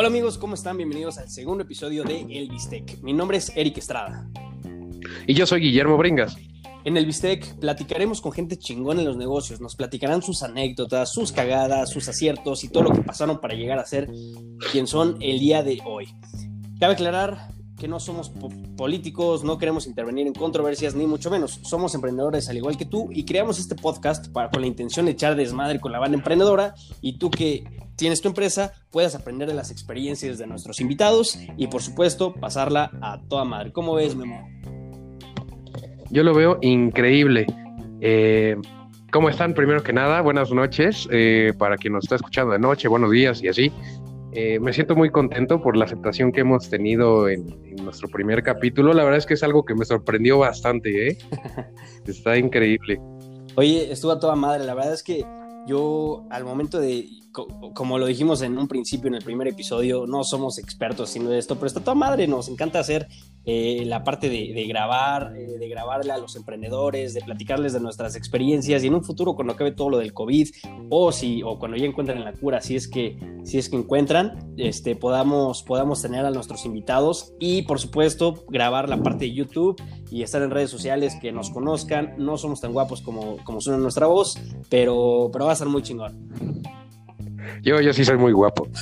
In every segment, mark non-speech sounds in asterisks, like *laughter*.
Hola amigos, ¿cómo están? Bienvenidos al segundo episodio de El Bistec. Mi nombre es Eric Estrada. Y yo soy Guillermo Bringas. En el Bistec platicaremos con gente chingón en los negocios, nos platicarán sus anécdotas, sus cagadas, sus aciertos y todo lo que pasaron para llegar a ser quien son el día de hoy. Cabe aclarar que no somos políticos, no queremos intervenir en controversias, ni mucho menos. Somos emprendedores al igual que tú y creamos este podcast para, con la intención de echar desmadre con la banda emprendedora y tú que tienes tu empresa puedas aprender de las experiencias de nuestros invitados y por supuesto pasarla a toda madre. ¿Cómo ves, Memo? Yo lo veo increíble. Eh, ¿Cómo están? Primero que nada, buenas noches. Eh, para quien nos está escuchando de noche, buenos días y así. Eh, me siento muy contento por la aceptación que hemos tenido en, nuestro primer capítulo. La verdad es que es algo que me sorprendió bastante, ¿eh? *laughs* Está increíble. Oye, estuvo a toda madre. La verdad es que yo al momento de, como lo dijimos en un principio, en el primer episodio, no somos expertos haciendo esto, pero está toda madre. Nos encanta hacer eh, la parte de, grabar, eh, de grabarle a los emprendedores, de platicarles de nuestras experiencias y en un futuro cuando acabe todo lo del COVID o si o cuando ya encuentren la cura, si es que si es que encuentran, este podamos podamos tener a nuestros invitados y por supuesto grabar la parte de YouTube y estar en redes sociales que nos conozcan. No somos tan guapos como como suena nuestra voz, pero pero va a ser muy chingón. Yo, yo sí soy muy guapo. *laughs*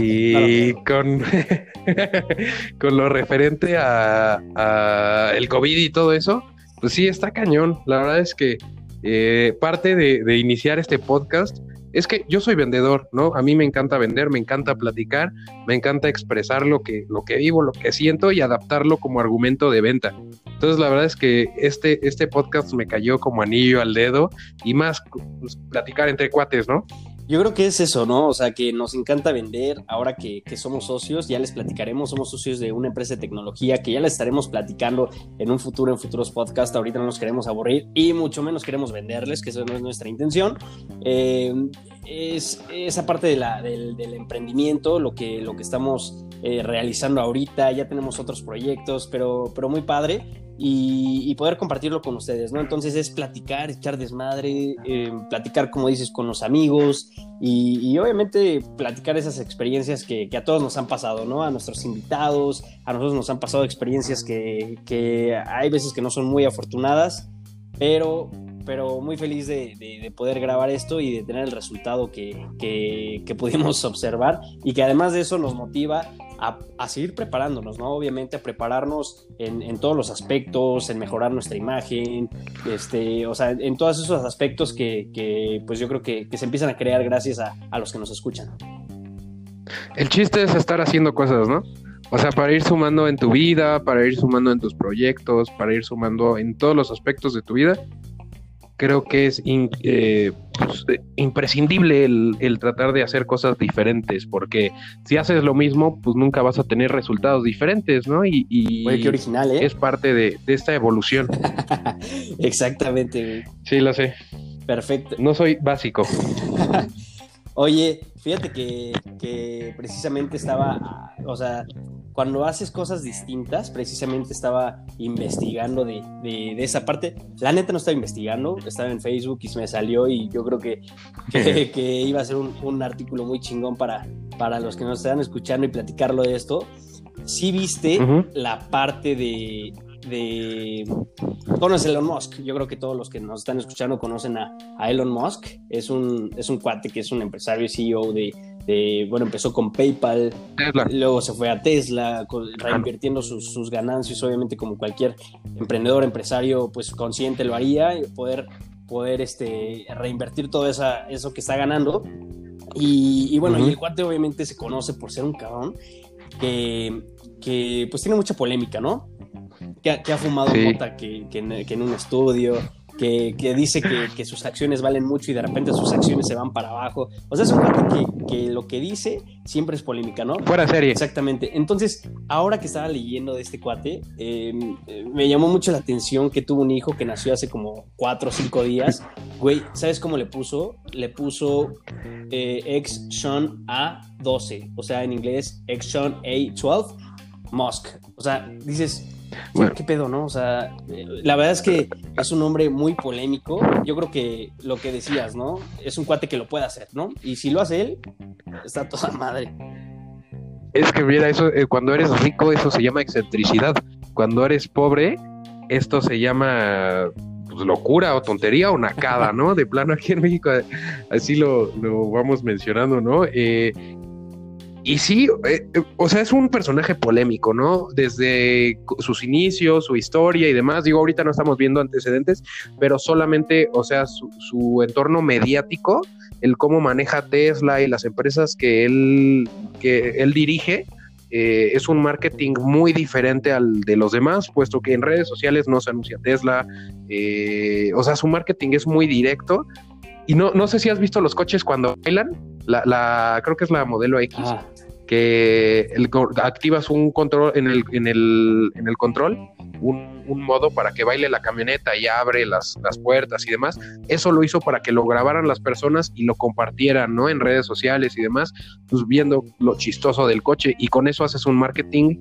Y con, *laughs* con lo referente a, el COVID y todo eso, pues sí, está cañón. La verdad es que eh, parte de, iniciar este podcast es que yo soy vendedor, ¿no? A mí me encanta vender, me encanta platicar, me encanta expresar lo que, lo que vivo, lo que siento y adaptarlo como argumento de venta. Entonces, la verdad es que este, este podcast me cayó como anillo al dedo y más pues, platicar entre cuates, ¿no? Yo creo que es eso, ¿no? O sea, que nos encanta vender. Ahora que, somos socios, ya les platicaremos, somos socios de una empresa de tecnología que ya les estaremos platicando en un futuro, en futuros podcasts. Ahorita no nos queremos aburrir y mucho menos queremos venderles, que eso no es nuestra intención. Eh, es esa parte de la, del, emprendimiento, lo que, lo que estamos eh, realizando ahorita. Ya tenemos otros proyectos, pero, pero muy padre y, poder compartirlo con ustedes, ¿no? Entonces es platicar, echar desmadre, eh, platicar, como dices, con los amigos y, obviamente platicar esas experiencias que, a todos nos han pasado, ¿no? A nuestros invitados, a nosotros nos han pasado experiencias que, que hay veces que no son muy afortunadas, pero pero muy feliz de, poder grabar esto y de tener el resultado que, que, pudimos observar y que además de eso nos motiva a, seguir preparándonos, ¿no? Obviamente a prepararnos en, todos los aspectos, en mejorar nuestra imagen, este, o sea, en todos esos aspectos que, pues yo creo que, se empiezan a crear gracias a los que nos escuchan. El chiste es estar haciendo cosas, ¿no? O sea, para ir sumando en tu vida, para ir sumando en tus proyectos, para ir sumando en todos los aspectos de tu vida creo que es eh, pues, imprescindible el, tratar de hacer cosas diferentes, porque si haces lo mismo, pues nunca vas a tener resultados diferentes, ¿no? Y, qué original, ¿eh? es parte de, esta evolución. *laughs* Exactamente. Sí, lo sé. Perfecto. No soy básico. *laughs* Oye, fíjate que, que precisamente estaba, o sea, cuando haces cosas distintas, precisamente estaba investigando de, de, esa parte. La neta no estaba investigando, estaba en Facebook y se me salió y yo creo que, *laughs* que, iba a ser un, un, artículo muy chingón para, para los que nos están escuchando y platicarlo de esto. Sí viste la parte de, de... Conoces Elon Musk. Yo creo que todos los que nos están escuchando conocen a, a Elon Musk. Es un, es un cuate que es un empresario CEO de, bueno, empezó con PayPal, luego se fue a Tesla, reinvirtiendo sus, sus, ganancias, obviamente como cualquier emprendedor, empresario, pues consciente lo haría, y poder, poder este, reinvertir todo esa, eso que está ganando. Y, bueno, y el cuate obviamente se conoce por ser un cabrón que, que pues tiene mucha polémica, ¿no? Que, ha fumado mota que, que, en, un estudio, que, dice que, sus acciones valen mucho y de repente sus acciones se van para abajo. O sea, es un cuate que, lo que dice siempre es polémica, ¿no? Fuera serie. Exactamente. Entonces, ahora que estaba leyendo de este cuate, em, me llamó mucho la atención que tuvo un hijo que nació hace como cuatro o cinco días. Güey, ¿sabes cómo le puso? Le puso eh, ex Sean A12, o sea, en inglés ex Sean A12 Musk. O sea, dices, ¿Qué pedo, no? O sea, la verdad es que es un hombre muy polémico. Yo creo que lo que decías, ¿no? Es un cuate que lo puede hacer, ¿no? Y si lo hace él, está toda madre. Es que mira, eso, eh, cuando eres rico, eso se llama excentricidad. Cuando eres pobre, esto se llama pues, locura o tontería o nacada, ¿no? De plano aquí en México, así lo, lo vamos mencionando, ¿no? Eh, y sí, eh, eh, o sea, es un personaje polémico, ¿no? Desde sus inicios, su historia y demás. Digo, ahorita no estamos viendo antecedentes, pero solamente, o sea, su, entorno mediático, el cómo maneja Tesla y las empresas que él, que él dirige, eh, es un marketing muy diferente al de los demás, puesto que en redes sociales no se anuncia Tesla. o sea, su marketing es muy directo. Y no, no sé si has visto los coches cuando bailan. La, la creo que es la modelo X. que activas un control en el, en el, en el control, un, modo para que baile la camioneta y abre las, las, puertas y demás. Eso lo hizo para que lo grabaran las personas y lo compartieran, ¿no? En redes sociales y demás, pues viendo lo chistoso del coche y con eso haces un marketing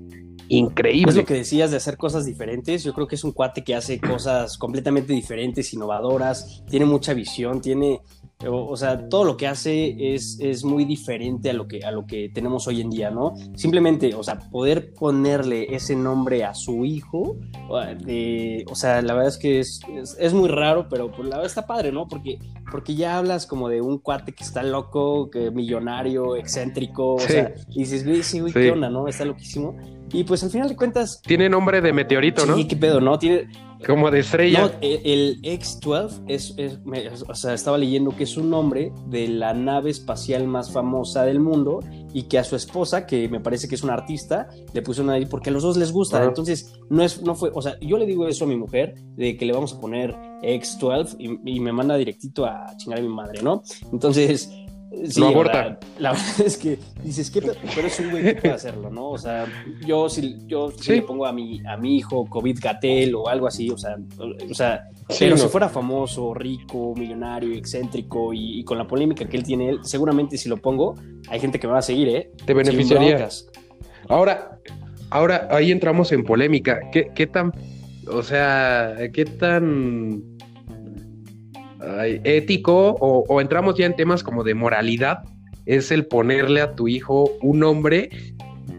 increíble. Es lo que decías de hacer cosas diferentes. Yo creo que es un cuate que hace cosas completamente diferentes, innovadoras, tiene mucha visión, tiene o, sea, todo lo que hace es, es, muy diferente a lo, que, a lo que tenemos hoy en día, ¿no? Simplemente, o sea, poder ponerle ese nombre a su hijo, o sea, la verdad es que es, es, muy raro, pero pues la verdad está padre, ¿no? Porque, porque ya hablas como de un cuate que está loco, que millonario, excéntrico, o sea, y dices, güey, sí, güey, qué onda, ¿no? Está loquísimo. Y pues al final de cuentas... Tiene nombre de meteorito, ¿no? Sí, qué pedo, ¿no? Tiene, como de estrella. No, el, X-12 es, o sea, estaba leyendo que es un nombre de la nave espacial más famosa del mundo y que a su esposa, que me parece que es una artista, le puso una ahí porque a los dos les gusta. Entonces, no es, no fue, o sea, yo le digo eso a mi mujer, de que le vamos a poner X-12 y, y, me manda directito a chingar a mi madre, ¿no? Entonces, Sí, no aborta. La, verdad *laughs* es que dices, que pero es un güey que puede hacerlo, ¿no? O sea, yo si yo le pongo a mi, a mi hijo COVID Gatel o algo así, o sea, o sea pero si fuera famoso, rico, millonario, excéntrico y, con la polémica que él tiene, seguramente si lo pongo, hay gente que me va a seguir, ¿eh? Te beneficiaría. Ahora, ahora ahí entramos en polémica. ¿Qué, qué tan, o sea, qué tan ético o, entramos ya en temas como de moralidad, es el ponerle a tu hijo un nombre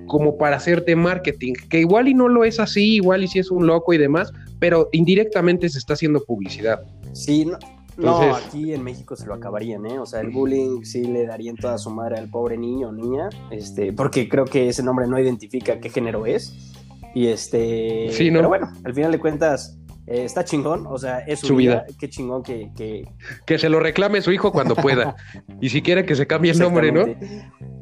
como para hacerte marketing, que igual y no lo es así, igual y si es un loco y demás, pero indirectamente se está haciendo publicidad. Sí, no, aquí en México se lo acabarían, ¿eh? O sea, el bullying sí le darían toda su madre al pobre niño o niña, este, porque creo que ese nombre no identifica qué género es. Y este, sí, ¿no? pero bueno, al final de cuentas, eh, está chingón, o sea, es su, vida. Qué chingón que, que, se lo reclame su hijo cuando pueda. *laughs* y si quiere que se cambie el nombre, ¿no?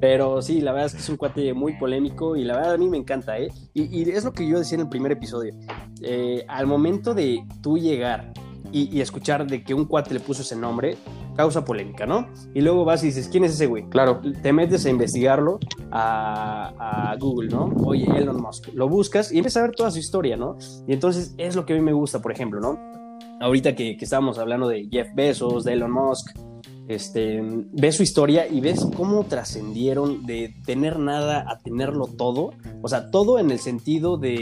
Pero sí, la verdad es que es un cuate muy polémico y la verdad a mí me encanta, ¿eh? Y, es lo que yo decía en el primer episodio. Eh, al momento de tú llegar y, escuchar de que un cuate le puso ese nombre, causa polémica, ¿no? Y luego vas y dices, ¿quién es ese güey? Claro. Te metes a investigarlo a, Google, ¿no? Oye, Elon Musk. Lo buscas y empiezas a ver toda su historia, ¿no? Y entonces es lo que a mí me gusta, por ejemplo, ¿no? Ahorita que, que estábamos hablando de Jeff Bezos, de Elon Musk, este, ves su historia y ves cómo trascendieron de tener nada a tenerlo todo, o sea, todo en el sentido de,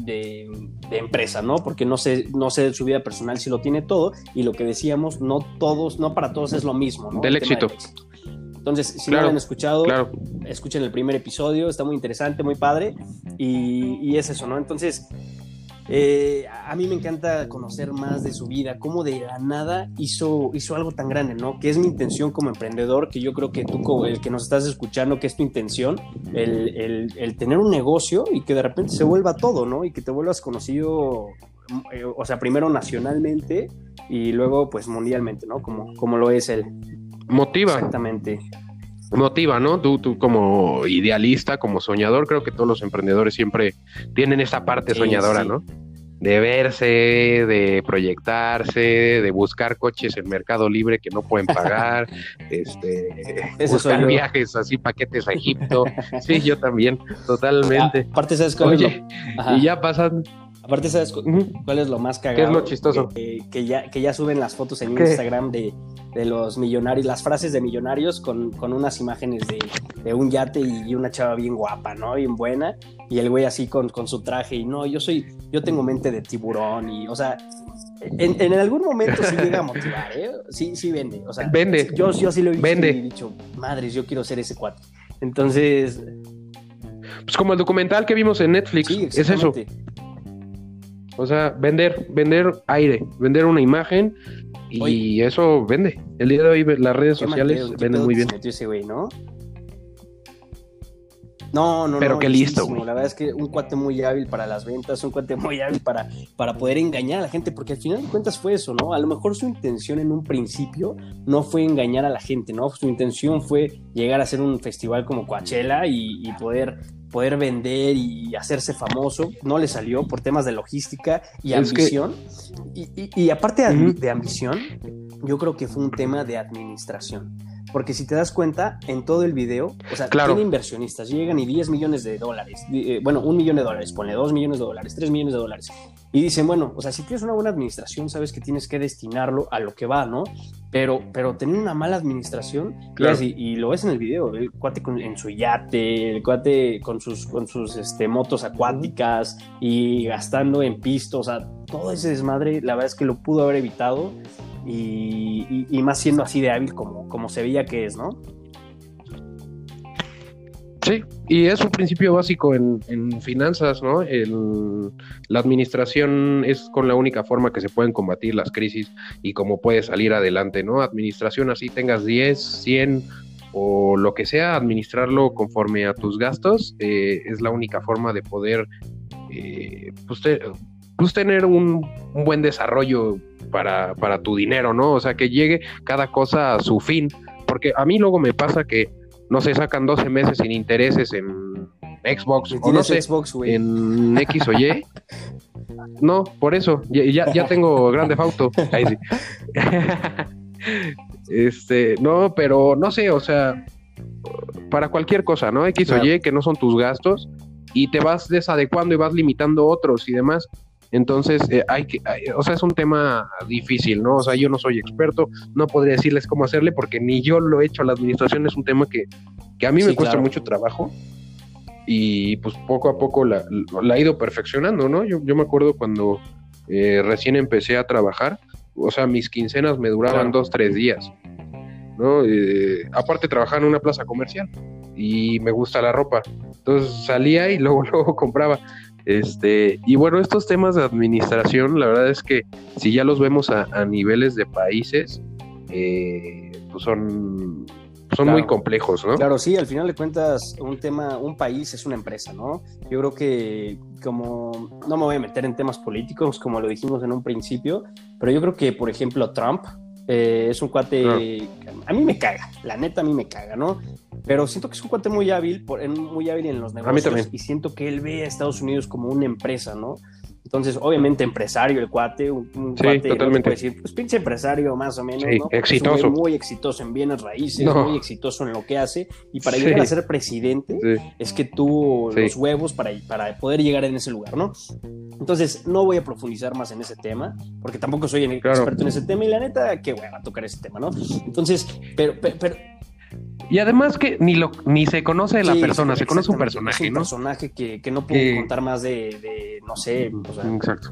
de, empresa, ¿no? Porque no sé, no sé su vida personal si lo tiene todo y lo que decíamos, no todos, no para todos es lo mismo, ¿no? Del éxito. Entonces, si no lo han escuchado, escuchen el primer episodio, está muy interesante, muy padre y, y es eso, ¿no? Entonces, eh, a mí me encanta conocer más de su vida, cómo de la nada hizo, hizo algo tan grande, ¿no? Que es mi intención como emprendedor, que yo creo que tú, como el que nos estás escuchando, que es tu intención, el, tener un negocio y que de repente se vuelva todo, ¿no? Y que te vuelvas conocido, eh, o sea, primero nacionalmente y luego pues mundialmente, ¿no? Como, como lo es él. Motiva. Exactamente motiva, ¿no? Tú, tú como idealista, como soñador, creo que todos los emprendedores siempre tienen esa parte soñadora, ¿no? de verse, de proyectarse, de buscar coches en Mercado Libre que no pueden pagar, *laughs* este, buscar viajes así, paquetes a Egipto. Sí, yo también, totalmente. aparte, ¿sabes cuál Y ya pasan Aparte, ¿sabes cuál es lo más cagado? ¿Qué es lo chistoso? Que, ya, que ya suben las fotos en Instagram de, los millonarios, las frases de millonarios con, unas imágenes de, un yate y, una chava bien guapa, ¿no? Bien buena. Y el güey así con, con su traje. Y no, yo soy, yo tengo mente de tiburón. Y, o sea, en, algún momento sí llega a motivar, ¿eh? Sí, sí vende. O sea, vende. Yo, yo sí lo he visto y he dicho, madres, yo quiero ser ese cuate. Entonces, Pues como el documental que vimos en Netflix, es eso. O sea, vender, vender aire, vender una imagen y eso vende. El día de hoy las redes sociales venden muy bien. ¿no? No, no, Pero no, qué listo, La verdad es que un cuate muy hábil para las ventas, un cuate muy hábil para, para poder engañar a la gente, porque al final de cuentas fue eso, ¿no? A lo mejor su intención en un principio no fue engañar a la gente, ¿no? Su intención fue llegar a hacer un festival como Coachella y, poder poder vender y hacerse famoso, no le salió por temas de logística y ambición. Y, aparte de ambición, yo creo que fue un tema de administración. Porque si te das cuenta, en todo el video, o sea, tiene inversionistas, llegan y 10 millones de dólares, eh, bueno, un millón de dólares, pone 2 millones de dólares, 3 millones de dólares. Y dicen, bueno, o sea, si tienes una buena administración, sabes que tienes que destinarlo a lo que va, ¿no? Pero, pero tener una mala administración, y, lo ves en el video, el cuate en su yate, el cuate con sus, con sus este, motos acuáticas y gastando en pisto, o sea, todo ese desmadre, la verdad es que lo pudo haber evitado y, más siendo así de hábil como, como se veía que es, ¿no? Sí, y es un principio básico en, finanzas, ¿no? la administración es con la única forma que se pueden combatir las crisis y cómo puedes salir adelante, ¿no? Administración así tengas 10, 100 o lo que sea, administrarlo conforme a tus gastos eh, es la única forma de poder eh, pues, pues, tener un, un buen desarrollo para, para tu dinero, ¿no? O sea, que llegue cada cosa a su fin. Porque a mí luego me pasa que, no sé, sacan 12 meses sin intereses en Xbox o no sé, en X o Y. No, por eso, ya, ya tengo grande auto. Ahí sí. *laughs* este, no, pero no sé, o sea, para cualquier cosa, ¿no? X o Y que no son tus gastos y te vas desadecuando y vas limitando otros y demás. Entonces, eh, hay que, o sea, es un tema difícil, ¿no? O sea, yo no soy experto, no podría decirles cómo hacerle porque ni yo lo he hecho. La administración es un tema que, a mí me cuesta mucho trabajo y pues poco a poco la, la he ido perfeccionando, ¿no? Yo, yo me acuerdo cuando eh, recién empecé a trabajar, o sea, mis quincenas me duraban dos, tres días, ¿no? Eh, aparte trabajaba en una plaza comercial y me gusta la ropa, entonces salía y luego, *laughs* luego compraba. Este, y bueno, estos temas de administración, la verdad es que si ya los vemos a, niveles de países, eh, pues son, son muy complejos, ¿no? Claro, sí, al final de cuentas, un tema, un país es una empresa, ¿no? Yo creo que como, no me voy a meter en temas políticos, como lo dijimos en un principio, pero yo creo que, por ejemplo, Trump eh, es un cuate, a mí me caga, la neta a mí me caga, ¿no? Pero siento que es un cuate muy hábil, muy hábil en los negocios. Y siento que él ve a Estados Unidos como una empresa, ¿no? Entonces, obviamente, empresario, el cuate, un, cuate, totalmente. decir, pues pinche empresario más o menos, ¿no? Exitoso. Muy, exitoso en bienes raíces, muy exitoso en lo que hace. Y para llegar a ser presidente, es que tuvo los huevos para, para poder llegar en ese lugar, ¿no? Entonces, no voy a profundizar más en ese tema, porque tampoco soy experto en ese tema. Y la neta, qué a tocar ese tema, ¿no? Entonces, pero, pero y además que ni lo ni se conoce la persona, se conoce un personaje, un personaje que, que, no puedo contar más de, no sé,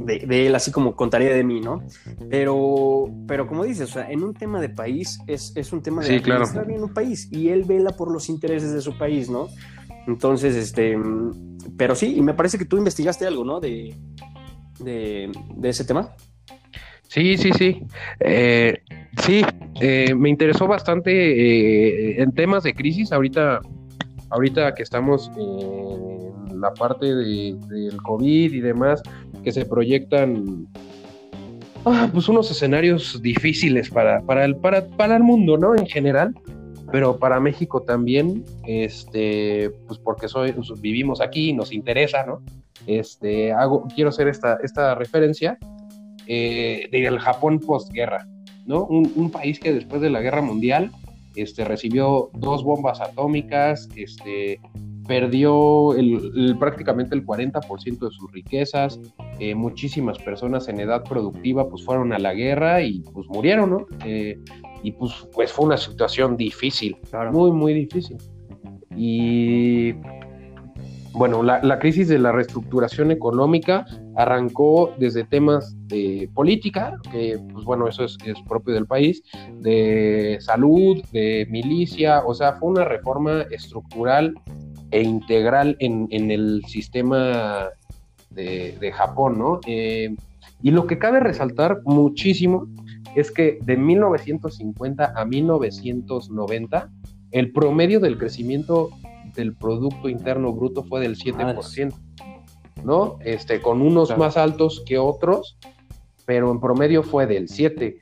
de, él, así como contaría de mí, ¿no? Pero, pero como dices, o sea, en un tema de país es, es un tema de sí, claro. bien un país y él vela por los intereses de su país, ¿no? Entonces, este, pero sí, y me parece que tú investigaste algo, ¿no? De, de, de ese tema. Sí, sí, sí. Eh, sí, eh, me interesó bastante eh, en temas de crisis. Ahorita, ahorita que estamos en la parte de, del COVID y demás, que se proyectan ah, pues unos escenarios difíciles para, para, el, para, para el mundo, ¿no? En general, pero para México también, este, pues porque soy, vivimos aquí, nos interesa, ¿no? Este, hago, quiero hacer esta, esta referencia eh, del Japón postguerra, ¿no? Un, país que después de la guerra mundial este, recibió dos bombas atómicas, este, perdió el, prácticamente el 40% de sus riquezas, eh, muchísimas personas en edad productiva pues fueron a la guerra y pues murieron, ¿no? Eh, y pues, pues fue una situación difícil, muy, muy difícil. Y bueno, la, crisis de la reestructuración económica arrancó desde temas de política, que pues bueno, eso es, propio del país, de salud, de milicia, o sea, fue una reforma estructural e integral en, el sistema de, Japón, ¿no? Eh, y lo que cabe resaltar muchísimo es que de 1950 a 1990, el promedio del crecimiento del Producto Interno Bruto fue del 7%, ¿no? Este, con unos más altos que otros, pero en promedio fue del 7%.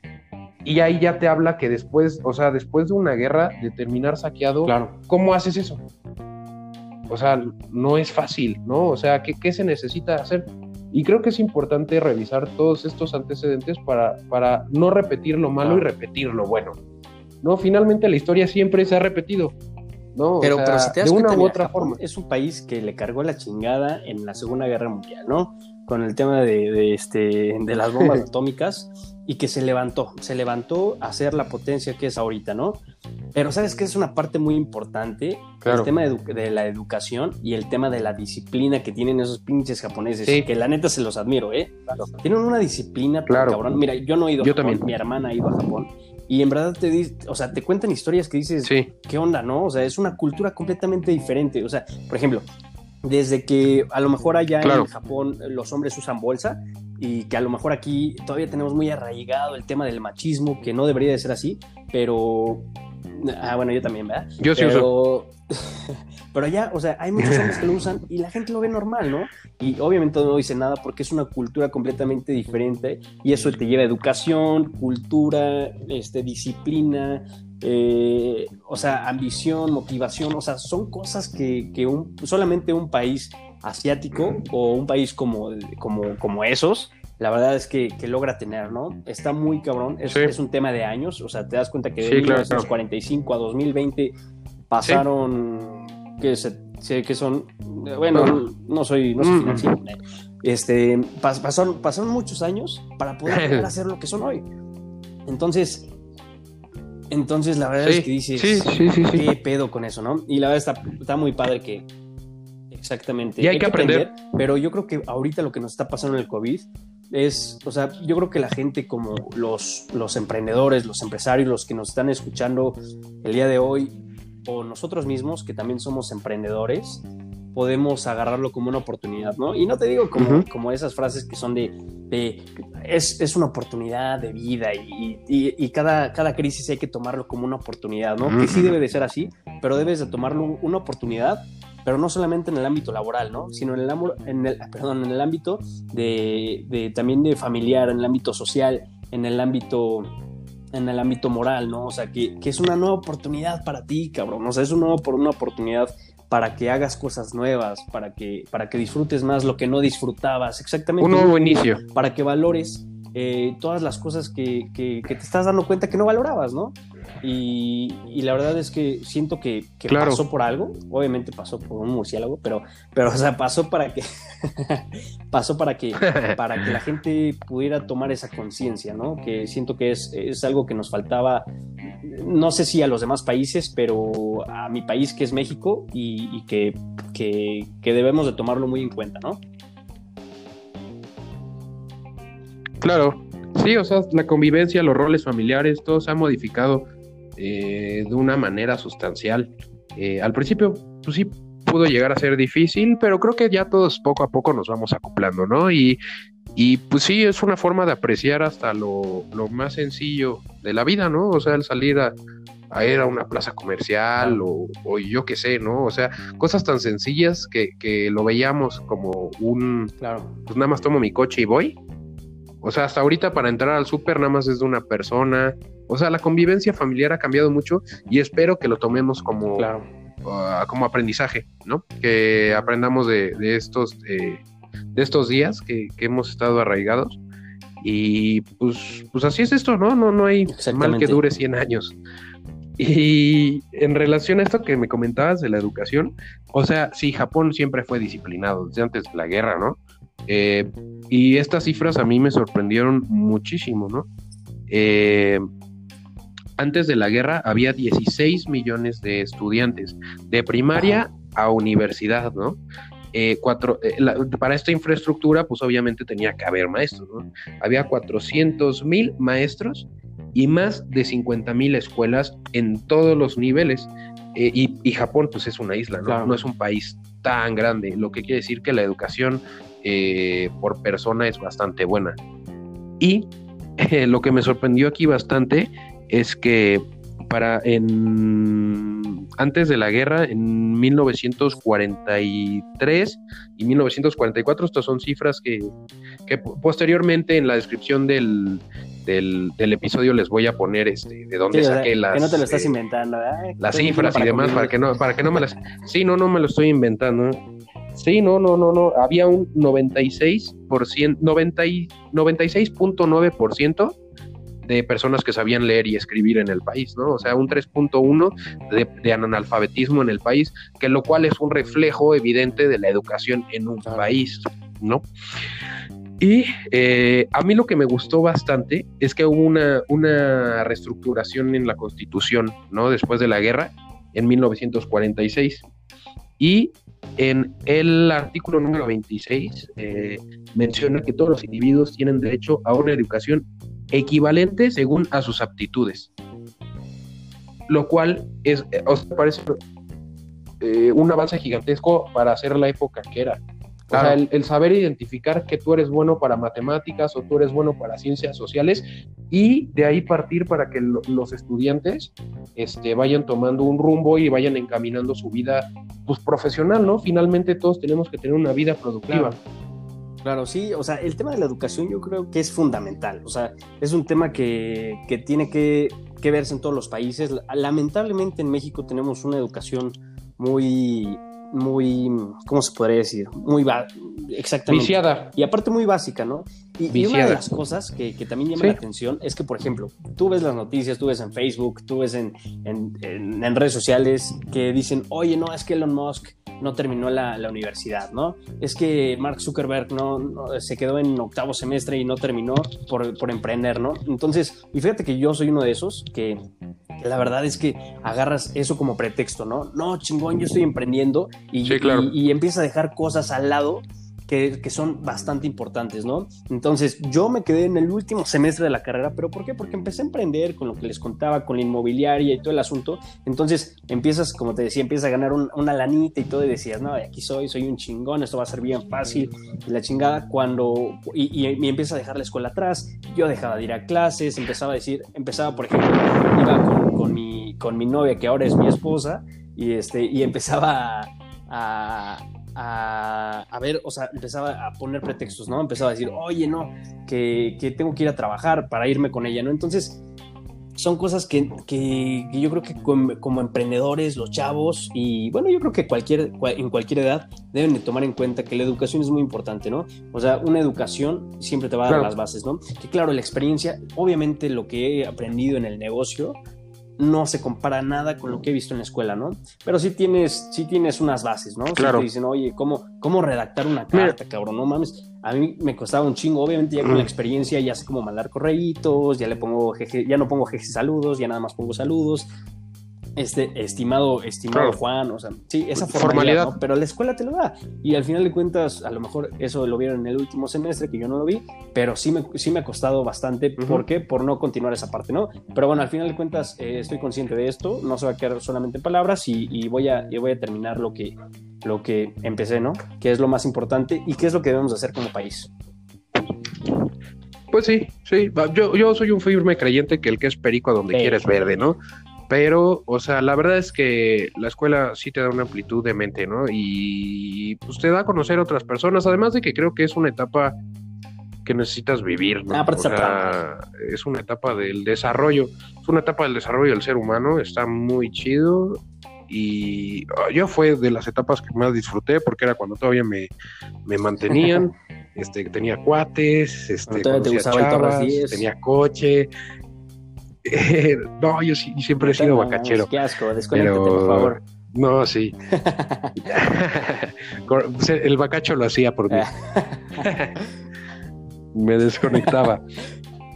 Y ahí ya te habla que después, o sea, después de una guerra, de terminar saqueado, claro. ¿cómo haces eso? O sea, no es fácil, ¿no? O sea, ¿qué, qué se necesita hacer? Y creo que es importante revisar todos estos antecedentes para, para no repetir lo malo y repetir lo bueno. No, finalmente la historia siempre se ha repetido. ¿No? Pero, pero si te das de una u otra forma. Es un país que le cargó la chingada en la Segunda Guerra Mundial, ¿no? Con el tema de, este, de las bombas *laughs* atómicas y que se levantó, se levantó a ser la potencia que es ahorita, ¿no? Pero sabes que es una parte muy importante, el tema de, la educación y el tema de la disciplina que tienen esos pinches japoneses, que la neta se los admiro, ¿eh? Tienen una disciplina claro. cabrón. Mira, yo no he ido a Japón, mi hermana ha ido a Japón y en verdad te, o sea, te cuentan historias que dices, ¿qué onda, no? O sea, es una cultura completamente diferente. O sea, por ejemplo, desde que a lo mejor allá en Japón los hombres usan bolsa y que a lo mejor aquí todavía tenemos muy arraigado el tema del machismo, que no debería de ser así, pero... Ah, bueno, yo también, ¿verdad? Yo sí pero... *laughs* pero allá, o sea, hay muchos hombres que lo usan y la gente lo ve normal, ¿no? Y obviamente no dice nada porque es una cultura completamente diferente y eso te lleva a educación, cultura, este, disciplina, eh, o sea, ambición, motivación, o sea, son cosas que, solamente un país asiático o un país como, como, como esos, la verdad es que, logra tener, ¿no? Está muy cabrón, es, un tema de años, o sea, te das cuenta que de 1945 a 2020 pasaron, que, que son, bueno, no soy, no soy mm. financiero, este, pasaron, pasaron muchos años para poder *laughs* hacer lo que son hoy. Entonces, entonces, la verdad es que dices, ¿qué pedo con eso, no? Y la verdad está, muy padre que. Exactamente. Y hay, que aprender. Pero yo creo que ahorita lo que nos está pasando en el COVID es, o sea, yo creo que la gente como los, los emprendedores, los empresarios, los que nos están escuchando el día de hoy, o nosotros mismos, que también somos emprendedores, podemos agarrarlo como una oportunidad, ¿no? Y no te digo como, como esas frases que son de, es, es, una oportunidad de vida y, y, cada, cada crisis hay que tomarlo como una oportunidad, ¿no? Que sí debe de ser así, pero debes de tomarlo una oportunidad, pero no solamente en el ámbito laboral, ¿no? Sino en el, en el, perdón, en el ámbito de, de, también de familiar, en el ámbito social, en el ámbito en el ámbito moral, ¿no? O sea, que, que, es una nueva oportunidad para ti, cabrón. O sea, es una, una oportunidad para que hagas cosas nuevas, para que, para que disfrutes más lo que no disfrutabas, exactamente. Un nuevo inicio. Para que valores eh, todas las cosas que, que, te estás dando cuenta que no valorabas, ¿no? Y, la verdad es que siento que, pasó por algo, obviamente pasó por un murciélago, pero, pero o sea, pasó para que *laughs* pasó para que para que la gente pudiera tomar esa conciencia, ¿no? Que siento que es, es algo que nos faltaba, no sé si a los demás países, pero a mi país que es México y, que, que, que debemos de tomarlo muy en cuenta, ¿no? Claro, sí, o sea, la convivencia, los roles familiares, todo se ha modificado eh, de una manera sustancial. Eh, al principio, pues sí, pudo llegar a ser difícil, pero creo que ya todos poco a poco nos vamos acoplando, ¿no? Y, y pues sí, es una forma de apreciar hasta lo, más sencillo de la vida, ¿no? O sea, el salir a, ir a una plaza comercial o, o yo qué sé, ¿no? O sea, cosas tan sencillas que, que lo veíamos como un, claro. pues nada más tomo mi coche y voy, o sea, hasta ahorita para entrar al súper nada más es de una persona. O sea, la convivencia familiar ha cambiado mucho y espero que lo tomemos como, ah, como aprendizaje, ¿no? Que aprendamos de, estos, de estos días que, hemos estado arraigados. Y pues, pues así es esto, ¿no? No, no hay mal que dure 100 años. Y en relación a esto que me comentabas de la educación, o sea, sí, Japón siempre fue disciplinado desde antes de la guerra, ¿no? Eh, y estas cifras a mí me sorprendieron muchísimo, ¿no? Eh, antes de la guerra había 16 millones de estudiantes, de primaria a universidad, ¿no? Eh, cuatro, para esta infraestructura, pues obviamente tenía que haber maestros, ¿no? Había 400 mil maestros y más de 50 mil escuelas en todos los niveles. Eh, y, Japón, pues es una isla, ¿no? No es un país tan grande, lo que quiere decir que la educación eh, por persona es bastante buena. Y lo que me sorprendió aquí bastante es que para en antes de la guerra, en 1943 y 1944, estas son cifras que, posteriormente en la descripción del, del, episodio les voy a poner este de dónde saqué las. Que no te lo estás inventando, Las cifras y demás, para que no, para que no me las. Sí, no, no me lo estoy inventando. Sí, no, no, no, no. Había un 96%, 90 96.9% de personas que sabían leer y escribir en el país, ¿no? O sea, un 3.1 de, de, analfabetismo en el país, que lo cual es un reflejo evidente de la educación en un país, ¿no? Y eh, a mí lo que me gustó bastante es que hubo una, una reestructuración en la constitución, ¿no? Después de la guerra, en 1946. Y en el artículo número 26 eh, menciona que todos los individuos tienen derecho a una educación equivalente según a sus aptitudes. Lo cual es, eh, os parece eh, un avance gigantesco para hacer la época que era. O sea, el, saber identificar que tú eres bueno para matemáticas o tú eres bueno para ciencias sociales y de ahí partir para que los estudiantes este, vayan tomando un rumbo y vayan encaminando su vida pues, profesional, ¿no? Finalmente todos tenemos que tener una vida productiva. Claro, sí, o sea, el tema de la educación yo creo que es fundamental, o sea, es un tema que, que tiene que, que, verse en todos los países. Lamentablemente en México tenemos una educación muy, muy, ¿cómo se podría decir? Muy, exactamente. Viciada. Y aparte muy básica, ¿no? Y, una de las cosas que, que también llama la atención es que, por ejemplo, tú ves las noticias, tú ves en Facebook, tú ves en, en, en redes sociales que dicen, oye, no, es que Elon Musk no terminó la, universidad, ¿no? Es que Mark Zuckerberg no, se quedó en octavo semestre y no terminó por, por, emprender, ¿no? Entonces, y fíjate que yo soy uno de esos que la verdad es que agarras eso como pretexto, ¿no? No, chingón, yo estoy emprendiendo y, y, y empiezas a dejar cosas al lado que, son bastante importantes, ¿no? Entonces, yo me quedé en el último semestre de la carrera, pero ¿por qué? Porque empecé a emprender con lo que les contaba, con la inmobiliaria y todo el asunto. Entonces, empiezas, como te decía, empiezas a ganar una lanita y todo, y decías, no, aquí soy, soy un chingón, esto va a ser bien fácil. Y la chingada, cuando. Y, y, empieza a dejar la escuela atrás, yo dejaba de ir a clases, empezaba a decir, empezaba, por ejemplo, iba con, mi, con mi novia, que ahora es mi esposa, y, este, y empezaba a a, ver, o sea, empezaba a poner pretextos, ¿no? Empezaba a decir, oye, no, que, tengo que ir a trabajar para irme con ella, ¿no? Entonces, son cosas que, yo creo que como, emprendedores, los chavos, y bueno, yo creo que cualquier, en cualquier edad deben de tomar en cuenta que la educación es muy importante, ¿no? O sea, una educación siempre te va a dar las bases, ¿no? Que claro, la experiencia, obviamente lo que he aprendido en el negocio, no se compara nada con lo que he visto en la escuela, ¿no? Pero sí tienes, sí tienes unas bases, ¿no? Claro. te dicen, oye, ¿cómo, ¿cómo redactar una carta, cabrón? No mames. A mí me costaba un chingo, obviamente ya con la mm. experiencia ya sé cómo mandar correitos, ya le pongo jeje, ya no pongo jeje saludos, ya nada más pongo saludos, este estimado, estimado Juan, o sea, sí, esa formalidad, pero la escuela te lo da. Y al final de cuentas, a lo mejor eso lo vieron en el último semestre, que yo no lo vi, pero sí me, sí me ha costado bastante. ¿Por qué? Por no continuar esa parte, ¿no? Pero bueno, al final de cuentas, eh, estoy consciente de esto, no se va a quedar solamente en palabras y, voy, a, y voy a terminar lo que, lo que empecé, ¿no? Que es lo más importante y qué es lo que debemos hacer como país. Pues sí, sí, yo, yo soy un firme creyente que el que es perico a donde quieres verde, ¿no? Pero, o sea, la verdad es que la escuela sí te da una amplitud de mente, ¿no? Y pues te da a conocer a otras personas, además de que creo que es una etapa que necesitas vivir, ¿no? Ah, o sea, es una etapa del desarrollo, es una etapa del desarrollo del ser humano, está muy chido y ah, yo fue de las etapas que más disfruté porque era cuando todavía me, me mantenían, *laughs* este, tenía cuates, este, tenía coche, no, yo sí, siempre he sido bacachero. Qué asco, desconéctate, por favor. No, sí. *laughs* el bacacho lo hacía por mí. *laughs* Me desconectaba.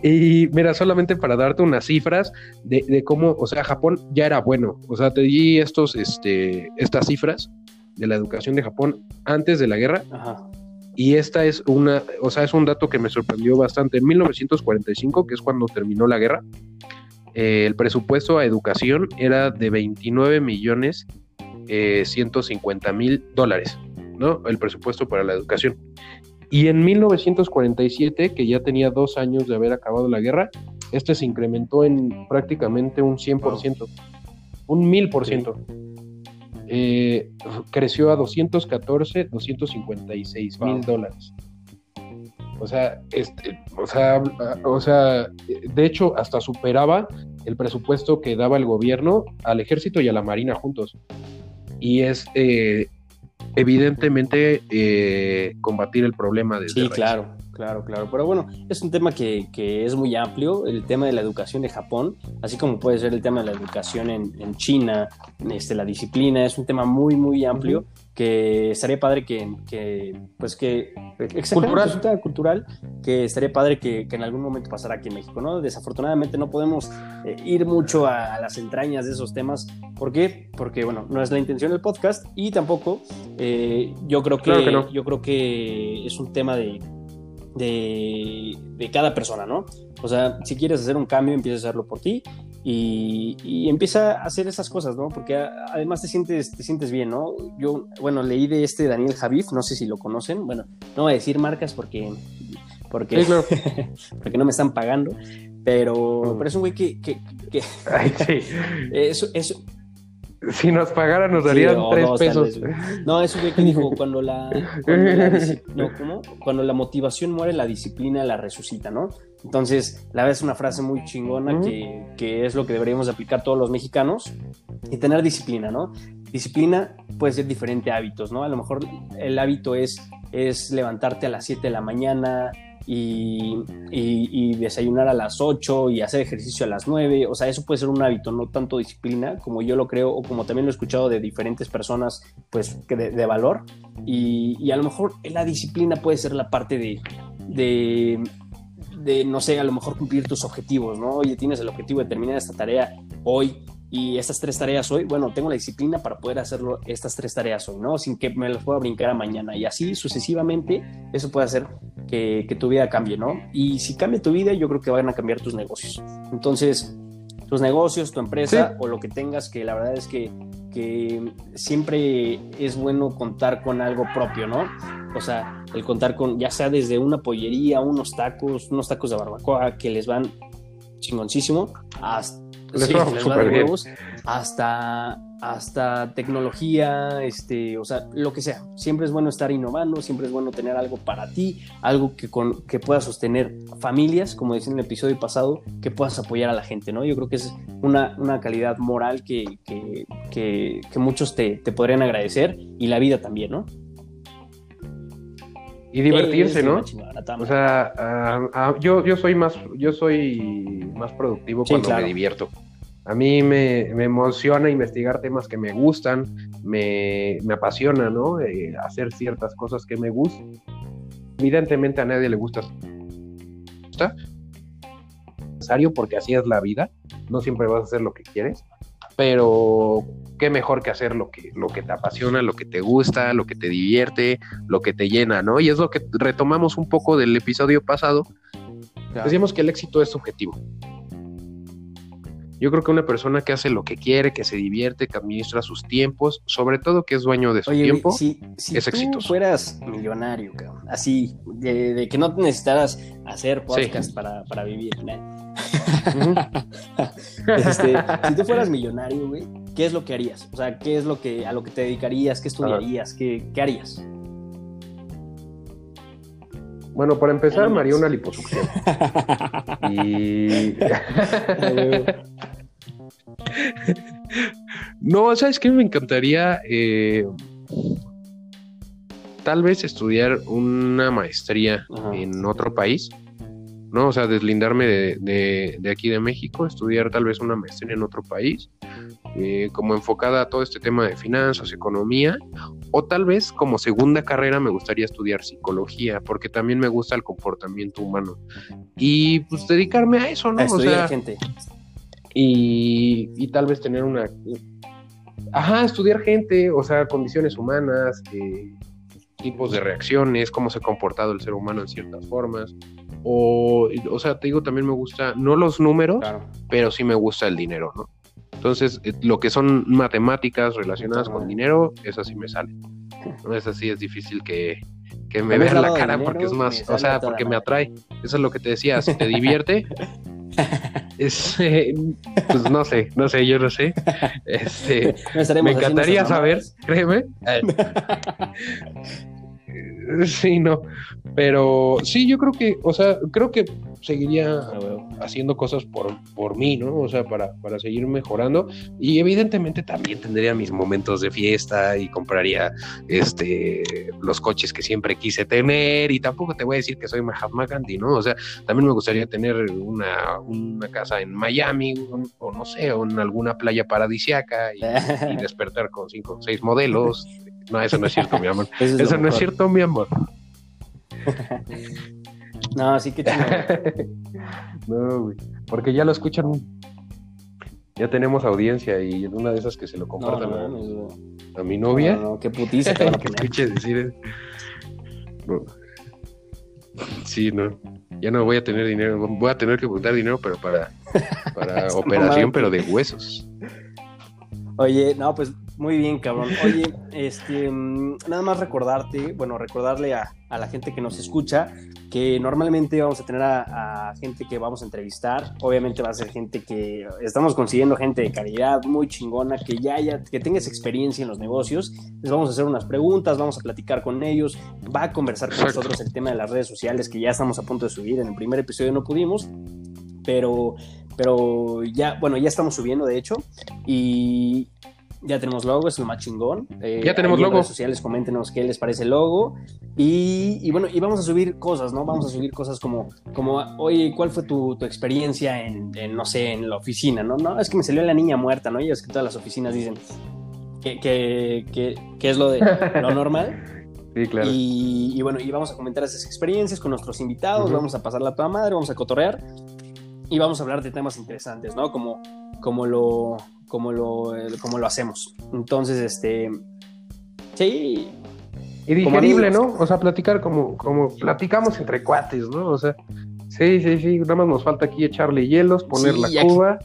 Y mira, solamente para darte unas cifras de, cómo, o sea, Japón ya era bueno. O sea, te di estos, este, estas cifras de la educación de Japón antes de la guerra. Y esta es una, o sea, es un dato que me sorprendió bastante. En 1945, que es cuando terminó la guerra, eh, el presupuesto a educación era de 29 millones 150 mil dólares, ¿no? El presupuesto para la educación. Y en 1947, que ya tenía dos años de haber acabado la guerra, este se incrementó en prácticamente un 100%, un 1000%. Eh, creció a 214, 256 mil dólares. O sea, este, o sea, o sea, de hecho, hasta superaba el presupuesto que daba el gobierno al ejército y a la marina juntos. Y es eh, evidentemente eh, combatir el problema de Sí, claro. Claro, claro. Pero bueno, es un tema que, es muy amplio, el tema de la educación de Japón, así como puede ser el tema de la educación en, China, este, la disciplina, es un tema muy, muy amplio que estaría padre que, pues que, cultural. cultural que estaría padre que, en algún momento pasara aquí en México, ¿no? Desafortunadamente no podemos eh, ir mucho a, las entrañas de esos temas. ¿Por qué? Porque, bueno, no es la intención del podcast y tampoco eh, yo creo que, yo creo que es un tema de de, cada persona, ¿no? O sea, si quieres hacer un cambio, empieza a hacerlo por ti y, empieza a hacer esas cosas, ¿no? Porque además te sientes, te sientes bien, ¿no? Yo, bueno, leí de este Daniel Javif, no sé si lo conocen, bueno, no voy a decir marcas porque, porque, *laughs* porque no me están pagando, pero, mm. pero es un güey que... que, *laughs* Ay, sí. *laughs* es, es, si nos pagaran nos darían tres pesos. No, eso que dijo, cuando la, *laughs* cuando la, no, cuando la motivación muere, la disciplina la resucita, ¿no? Entonces, la verdad es una frase muy chingona que, que, es lo que deberíamos aplicar todos los mexicanos y tener disciplina, ¿no? Disciplina puede ser diferente a hábitos, ¿no? A lo mejor el hábito es, es levantarte a las 7 de la mañana, y, desayunar a las 8 y hacer ejercicio a las 9. O sea, eso puede ser un hábito, no tanto disciplina como yo lo creo o como también lo he escuchado de diferentes personas pues que de, valor. Y, a lo mejor la disciplina puede ser la parte de, de, de, no sé, a lo mejor cumplir tus objetivos, ¿no? Oye, tienes el objetivo de terminar esta tarea hoy y estas tres tareas hoy, bueno, tengo la disciplina para poder hacerlo estas tres tareas hoy, ¿no? Sin que me las pueda brincar a mañana. Y así sucesivamente, eso puede hacer que, tu vida cambie, ¿no? Y si cambia tu vida, yo creo que van a cambiar tus negocios. Entonces, tus negocios, tu empresa o lo que tengas, que la verdad es que, que siempre es bueno contar con algo propio, ¿no? O sea, el contar con, ya sea desde una pollería, unos tacos, unos tacos de barbacoa que les van chingoncísimo, hasta hasta, hasta tecnología, este, o sea, lo que sea. Siempre es bueno estar innovando, siempre es bueno tener algo para ti, algo que, con, que pueda sostener familias, como decía en el episodio pasado, que puedas apoyar a la gente, ¿no? Yo creo que es una, una calidad moral que, que, que, muchos te, te podrían agradecer y la vida también, ¿no? Y divertirse, ¿no? O sea, ah, ah, yo, yo soy más, yo soy más productivo cuando me divierto. A mí me, emociona investigar temas que me gustan, me, apasiona, ¿no? Eh, hacer ciertas cosas que me gustan. Evidentemente a nadie le gusta. Necesario porque así es la vida. No siempre vas a hacer lo que quieres, pero qué mejor que hacer lo que, lo que te apasiona, lo que te gusta, lo que te divierte, lo que te llena, ¿no? Y es lo que retomamos un poco del episodio pasado. Decíamos que el éxito es subjetivo. Yo creo que una persona que hace lo que quiere, que se divierte, que administra sus tiempos, sobre todo que es dueño de su tiempo, si, si es tú fueras millonario, cabrón, así, de, que no necesitaras hacer podcast para, para, vivir, *laughs* este, si tú fueras millonario, güey, ¿qué es lo que harías? O sea, ¿qué es lo que, a lo que te dedicarías? ¿Qué estudiarías? ¿Qué, qué harías? Bueno, para empezar, me haría una liposucción. *laughs* y. no, ¿sabes qué? Me encantaría. Eh, tal vez estudiar una maestría en otro país. ¿No? O sea, deslindarme de, aquí de México, estudiar tal vez una maestría en otro país, eh, como enfocada a todo este tema de finanzas, economía, o tal vez como segunda carrera me gustaría estudiar psicología, porque también me gusta el comportamiento humano. Y pues dedicarme a eso, ¿no? estudiar gente. Y, tal vez tener una... Ajá, estudiar gente, o sea, condiciones humanas, eh, tipos de reacciones, cómo se ha comportado el ser humano en ciertas formas. O, o sea, te digo, también me gusta, no los números, pero sí me gusta el dinero, ¿no? Entonces, eh, lo que son matemáticas relacionadas con dinero, eso sí me sale. ¿no? Eso sí es difícil que, que me vean la cara porque es más, o sea, porque me atrae. Eso es lo que te decía, si te *laughs* divierte, es, eh, pues no sé, no sé, yo no sé. *laughs* Este, me encantaría saber, créeme. *laughs* *laughs* sí, no. Pero sí, yo creo que, o sea, creo que seguiría haciendo cosas por, por mí, ¿no? O sea, para, para seguir mejorando. Y evidentemente también tendría mis momentos de fiesta y compraría este los coches que siempre quise tener. Y tampoco te voy a decir que soy Mahatma Gandhi, ¿no? O sea, también me gustaría tener una, una casa en Miami, o no sé, o en alguna playa paradisiaca y, y *laughs* despertar con cinco o seis modelos. No, eso no es cierto, mi amor. *laughs* Eso, no es cierto, mi amor. *laughs* no, sí que *laughs* No, güey. Porque ya lo escuchan. Ya tenemos audiencia y en una de esas que se lo compartan a, mi novia. No, no, qué putiza que escuche decir. Sí, no. Ya no voy a tener dinero. Voy a tener que juntar dinero, pero para, para operación, pero de huesos. Oye, no, pues muy bien, cabrón. Oye, este, nada más recordarte, bueno, recordarle a, la gente que nos escucha que normalmente vamos a tener a, gente que vamos a entrevistar. Obviamente va a ser gente que estamos consiguiendo gente de calidad, muy chingona, que ya haya, que tengas experiencia en los negocios. Les vamos a hacer unas preguntas, vamos a platicar con ellos, va a conversar con nosotros el tema de las redes sociales que ya estamos a punto de subir. En el primer episodio no pudimos, pero pero ya, bueno, ya estamos subiendo, de hecho, y, ya tenemos logo, es lo más chingón. Eh, ya tenemos logo. En redes sociales, coméntenos qué les parece el logo. Y, bueno, y vamos a subir cosas, ¿no? Vamos a subir cosas como, como oye, ¿cuál fue tu, tu experiencia en, no sé, en la oficina, ¿no? No, es que me salió la niña muerta, ¿no? Y es que todas las oficinas dicen que, que, que, es lo, de, lo normal. *laughs* Sí, claro. Y, bueno, y vamos a comentar esas experiencias con nuestros invitados, vamos a pasarla a toda madre, vamos a cotorrear y vamos a hablar de temas interesantes, ¿no? Como, como lo, como lo, como lo hacemos. Entonces, este, sí. Y digerible, ¿no? O sea, platicar como, como platicamos entre cuates, ¿no? O sea, sí, sí, sí, nada más nos falta aquí echarle hielos, poner la cuba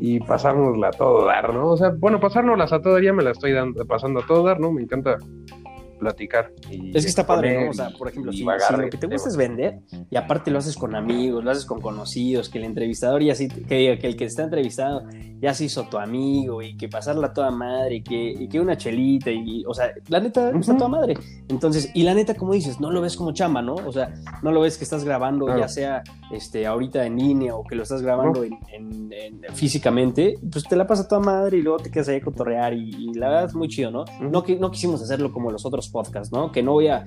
y pasárnosla a todo dar, ¿no? O sea, bueno, pasárnoslas a todo, ya me la estoy dando, pasando a todo dar, ¿no? Me encanta platicar. es que está padre, ¿no? O sea, por ejemplo, si, lo que te gusta es vender y aparte lo haces con amigos, lo haces con conocidos, que el entrevistador ya sí, que diga que el que está entrevistado ya se hizo tu amigo y que pasarla toda madre y que, y que una chelita y, o sea, la neta está toda madre. Entonces, y la neta, como dices, no lo ves como chamba, ¿no? O sea, no lo ves que estás grabando ya sea este, ahorita en línea o que lo estás grabando en, físicamente, pues te la pasa toda madre y luego te quedas ahí a cotorrear y, la verdad es muy chido, ¿no? no, no quisimos hacerlo como los otros podcast, ¿no? Que no voy a,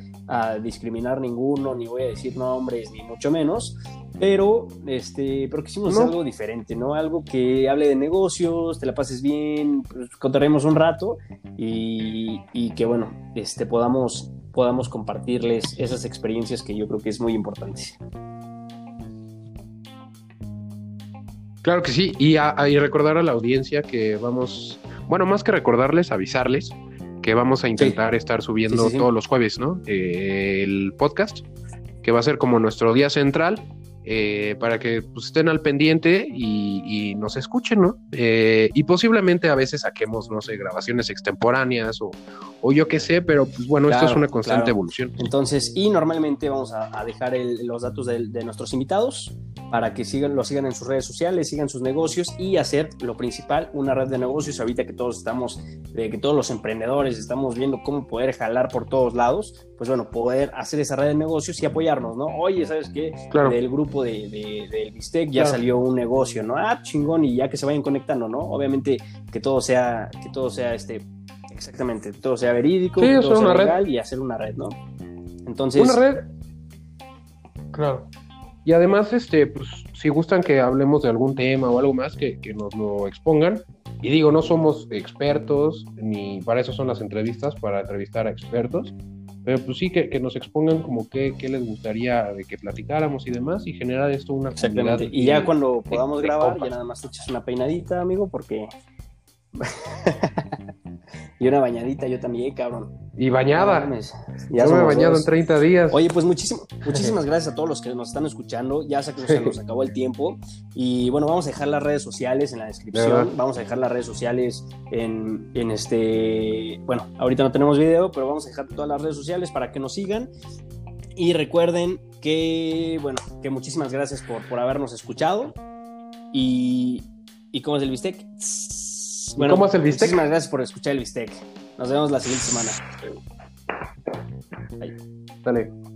discriminar ninguno, ni voy a decir nombres, ni mucho menos, pero, este, pero quisimos algo diferente, ¿no? Algo que hable de negocios, te la pases bien, pues, contaremos un rato y, que, bueno, este, podamos, podamos compartirles esas experiencias que yo creo que es muy importante. Claro que sí, y, y recordar a la audiencia que vamos, bueno, más que recordarles, avisarles que vamos a intentar estar subiendo todos los jueves, ¿no? Eh, el podcast, que va a ser como nuestro día central, eh, para que pues, estén al pendiente y, nos escuchen, ¿no? Eh, y posiblemente a veces saquemos, no sé, grabaciones extemporáneas o, o yo qué sé, pero pues bueno, esto es una constante evolución. Entonces, y normalmente vamos a, dejar los datos de, nuestros invitados para que sigan, lo sigan en sus redes sociales, sigan sus negocios y hacer lo principal, una red de negocios. Ahorita que todos estamos, de que todos los emprendedores estamos viendo cómo poder jalar por todos lados, pues bueno, poder hacer esa red de negocios y apoyarnos, ¿no? Oye, ¿sabes qué? Claro. Del grupo de, del Bistec ya salió un negocio, ¿no? Ah, chingón, y ya que se vayan conectando, ¿no? Obviamente que todo sea, que todo sea este, exactamente, todo sea verídico, todo sea legal y hacer una red, ¿no? Entonces. Una red. Claro. Y además, este, pues, si gustan que hablemos de algún tema o algo más, que, que nos lo expongan. Y digo, no somos expertos, ni para eso son las entrevistas, para entrevistar a expertos pero pues sí, que, nos expongan como qué, les gustaría de que platicáramos y demás y generar esto una comunidad. Y ya cuando podamos grabar, ya nada más te echas una peinadita, amigo, porque... y una bañadita yo también, cabrón. Y bañada. No Ya ya me he bañado dos. en 30 días. Oye, pues muchísimo, *laughs* muchísimas gracias a todos los que nos están escuchando. Ya sé que se nos acabó el tiempo. Y bueno, vamos a dejar las redes sociales en la De descripción. verdad. Vamos a dejar las redes sociales en, en este. Bueno, ahorita no tenemos video, pero vamos a dejar todas las redes sociales para que nos sigan. Y recuerden que, bueno, que muchísimas gracias por, por habernos escuchado. Y, ¿y cómo es el bistec? Bueno, cómo es el bistec? Muchísimas gracias por escuchar el bistec. Nos vemos la siguiente semana. Dale.